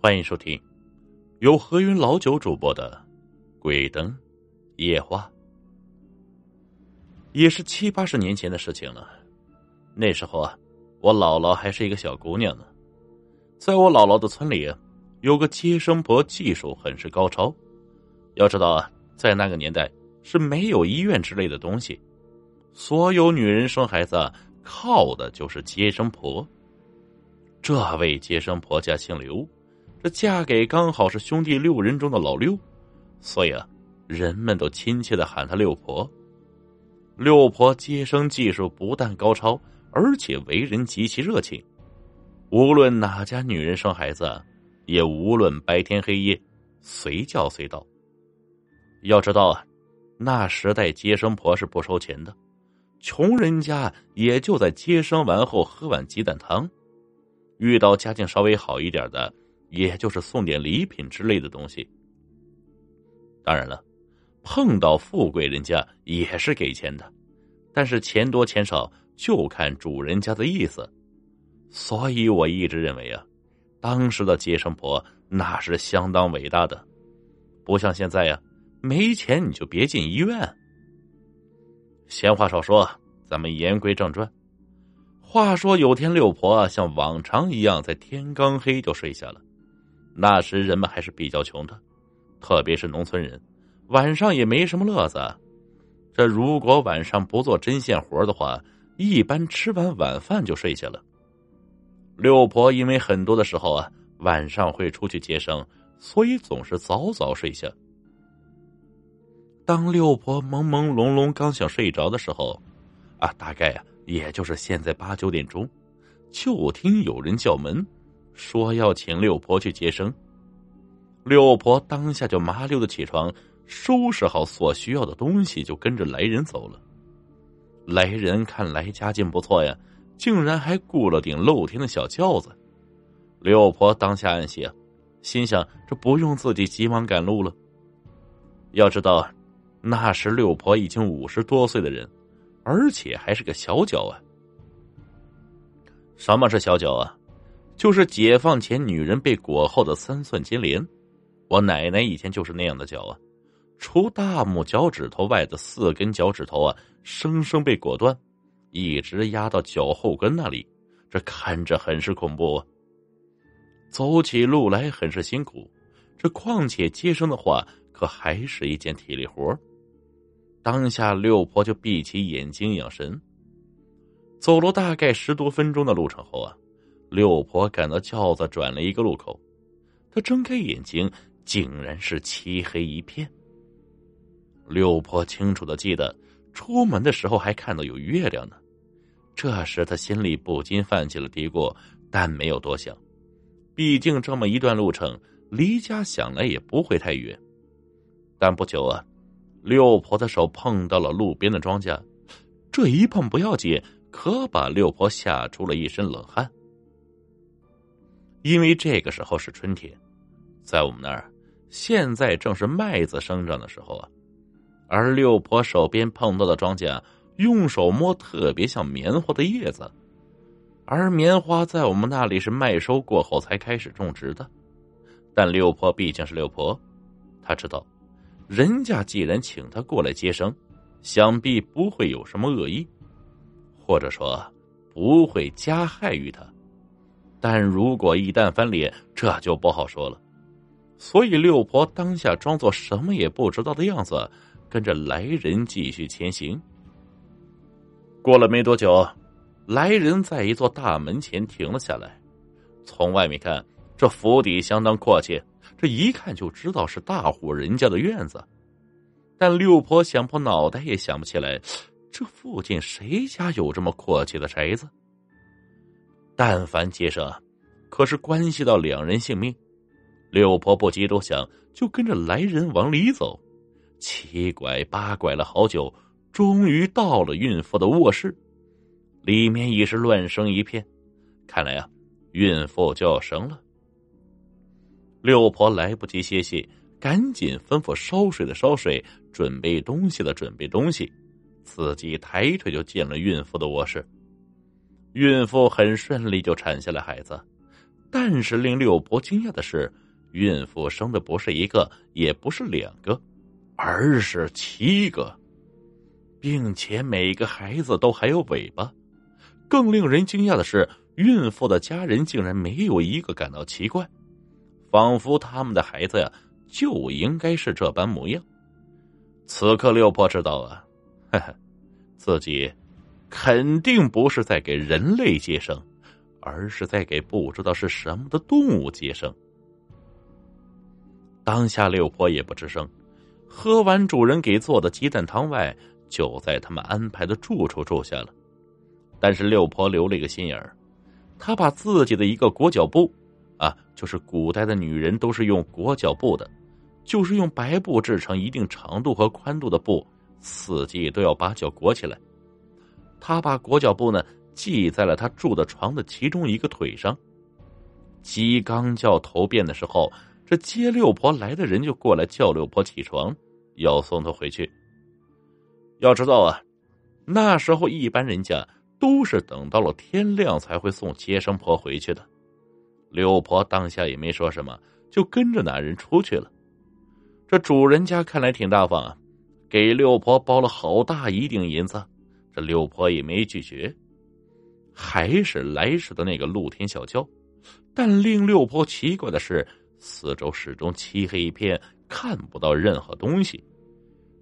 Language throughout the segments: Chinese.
欢迎收听由何云老九主播的《鬼灯夜话》，也是七八十年前的事情了。那时候啊，我姥姥还是一个小姑娘呢。在我姥姥的村里，有个接生婆，技术很是高超。要知道啊，在那个年代是没有医院之类的东西，所有女人生孩子靠的就是接生婆。这位接生婆家姓刘。这嫁给刚好是兄弟六人中的老六，所以啊，人们都亲切的喊她六婆。六婆接生技术不但高超，而且为人极其热情。无论哪家女人生孩子，也无论白天黑夜，随叫随到。要知道啊，那时代接生婆是不收钱的，穷人家也就在接生完后喝碗鸡蛋汤。遇到家境稍微好一点的。也就是送点礼品之类的东西。当然了，碰到富贵人家也是给钱的，但是钱多钱少就看主人家的意思。所以我一直认为啊，当时的接生婆那是相当伟大的，不像现在呀，没钱你就别进医院。闲话少说，咱们言归正传。话说有天六婆啊像往常一样，在天刚黑就睡下了。那时人们还是比较穷的，特别是农村人，晚上也没什么乐子。这如果晚上不做针线活的话，一般吃完晚饭就睡下了。六婆因为很多的时候啊，晚上会出去接生，所以总是早早睡下。当六婆朦朦胧胧刚想睡着的时候，啊，大概啊，也就是现在八九点钟，就听有人叫门。说要请六婆去接生，六婆当下就麻溜的起床，收拾好所需要的东西，就跟着来人走了。来人看来家境不错呀，竟然还雇了顶露天的小轿子。六婆当下暗喜，心想这不用自己急忙赶路了。要知道，那时六婆已经五十多岁的人，而且还是个小脚啊。什么是小脚啊？就是解放前女人被裹后的三寸金莲，我奶奶以前就是那样的脚啊，除大拇脚趾头外的四根脚趾头啊，生生被裹断，一直压到脚后跟那里，这看着很是恐怖啊。走起路来很是辛苦，这况且接生的话，可还是一件体力活当下六婆就闭起眼睛养神，走了大概十多分钟的路程后啊。六婆赶到轿子转了一个路口，她睁开眼睛，竟然是漆黑一片。六婆清楚的记得，出门的时候还看到有月亮呢。这时她心里不禁泛起了嘀咕，但没有多想，毕竟这么一段路程，离家想来也不会太远。但不久啊，六婆的手碰到了路边的庄稼，这一碰不要紧，可把六婆吓出了一身冷汗。因为这个时候是春天，在我们那儿，现在正是麦子生长的时候啊。而六婆手边碰到的庄稼，用手摸特别像棉花的叶子，而棉花在我们那里是麦收过后才开始种植的。但六婆毕竟是六婆，她知道，人家既然请她过来接生，想必不会有什么恶意，或者说不会加害于她。但如果一旦翻脸，这就不好说了。所以六婆当下装作什么也不知道的样子，跟着来人继续前行。过了没多久，来人在一座大门前停了下来。从外面看，这府邸相当阔气，这一看就知道是大户人家的院子。但六婆想破脑袋也想不起来，这附近谁家有这么阔气的宅子。但凡接生，可是关系到两人性命。六婆不急多想，就跟着来人往里走，七拐八拐了好久，终于到了孕妇的卧室。里面已是乱声一片，看来啊，孕妇就要生了。六婆来不及歇息，赶紧吩咐烧水的烧水，准备东西的准备东西，自己抬腿就进了孕妇的卧室。孕妇很顺利就产下了孩子，但是令六婆惊讶的是，孕妇生的不是一个，也不是两个，而是七个，并且每个孩子都还有尾巴。更令人惊讶的是，孕妇的家人竟然没有一个感到奇怪，仿佛他们的孩子呀就应该是这般模样。此刻，六婆知道啊，哈哈，自己肯定不是在给人类接生。而是在给不知道是什么的动物接生。当下六婆也不吱声，喝完主人给做的鸡蛋汤外，就在他们安排的住处住下了。但是六婆留了一个心眼儿，她把自己的一个裹脚布，啊，就是古代的女人都是用裹脚布的，就是用白布制成一定长度和宽度的布，四季都要把脚裹起来。他把裹脚布呢。系在了他住的床的其中一个腿上。鸡刚叫头遍的时候，这接六婆来的人就过来叫六婆起床，要送她回去。要知道啊，那时候一般人家都是等到了天亮才会送接生婆回去的。六婆当下也没说什么，就跟着那人出去了。这主人家看来挺大方啊，给六婆包了好大一锭银子，六婆也没拒绝。还是来时的那个露天小轿，但令六婆奇怪的是，四周始终漆黑一片，看不到任何东西。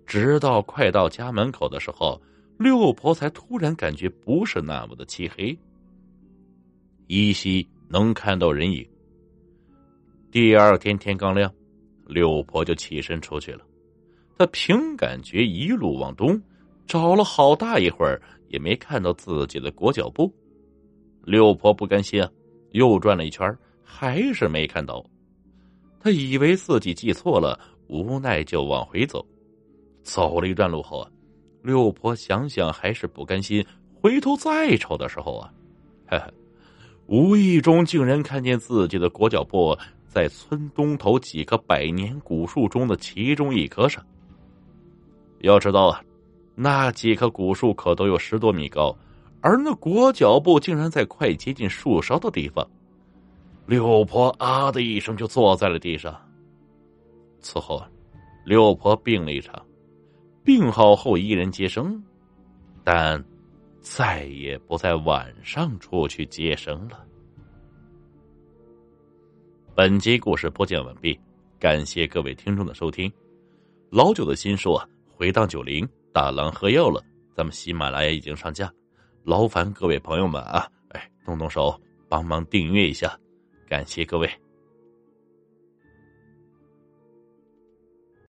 直到快到家门口的时候，六婆才突然感觉不是那么的漆黑，依稀能看到人影。第二天天刚亮，六婆就起身出去了。她凭感觉一路往东，找了好大一会儿，也没看到自己的裹脚布。六婆不甘心啊，又转了一圈，还是没看到。他以为自己记错了，无奈就往回走。走了一段路后啊，六婆想想还是不甘心，回头再瞅的时候啊，嘿嘿，无意中竟然看见自己的裹脚布在村东头几棵百年古树中的其中一棵上。要知道啊，那几棵古树可都有十多米高。而那裹脚布竟然在快接近树梢的地方，六婆啊的一声就坐在了地上。此后，六婆病了一场，病好后依然接生，但再也不在晚上出去接生了。本集故事播讲完毕，感谢各位听众的收听。老九的新书啊，《回荡九零大郎喝药了》，咱们喜马拉雅已经上架。劳烦各位朋友们啊，哎，动动手帮忙订阅一下，感谢各位。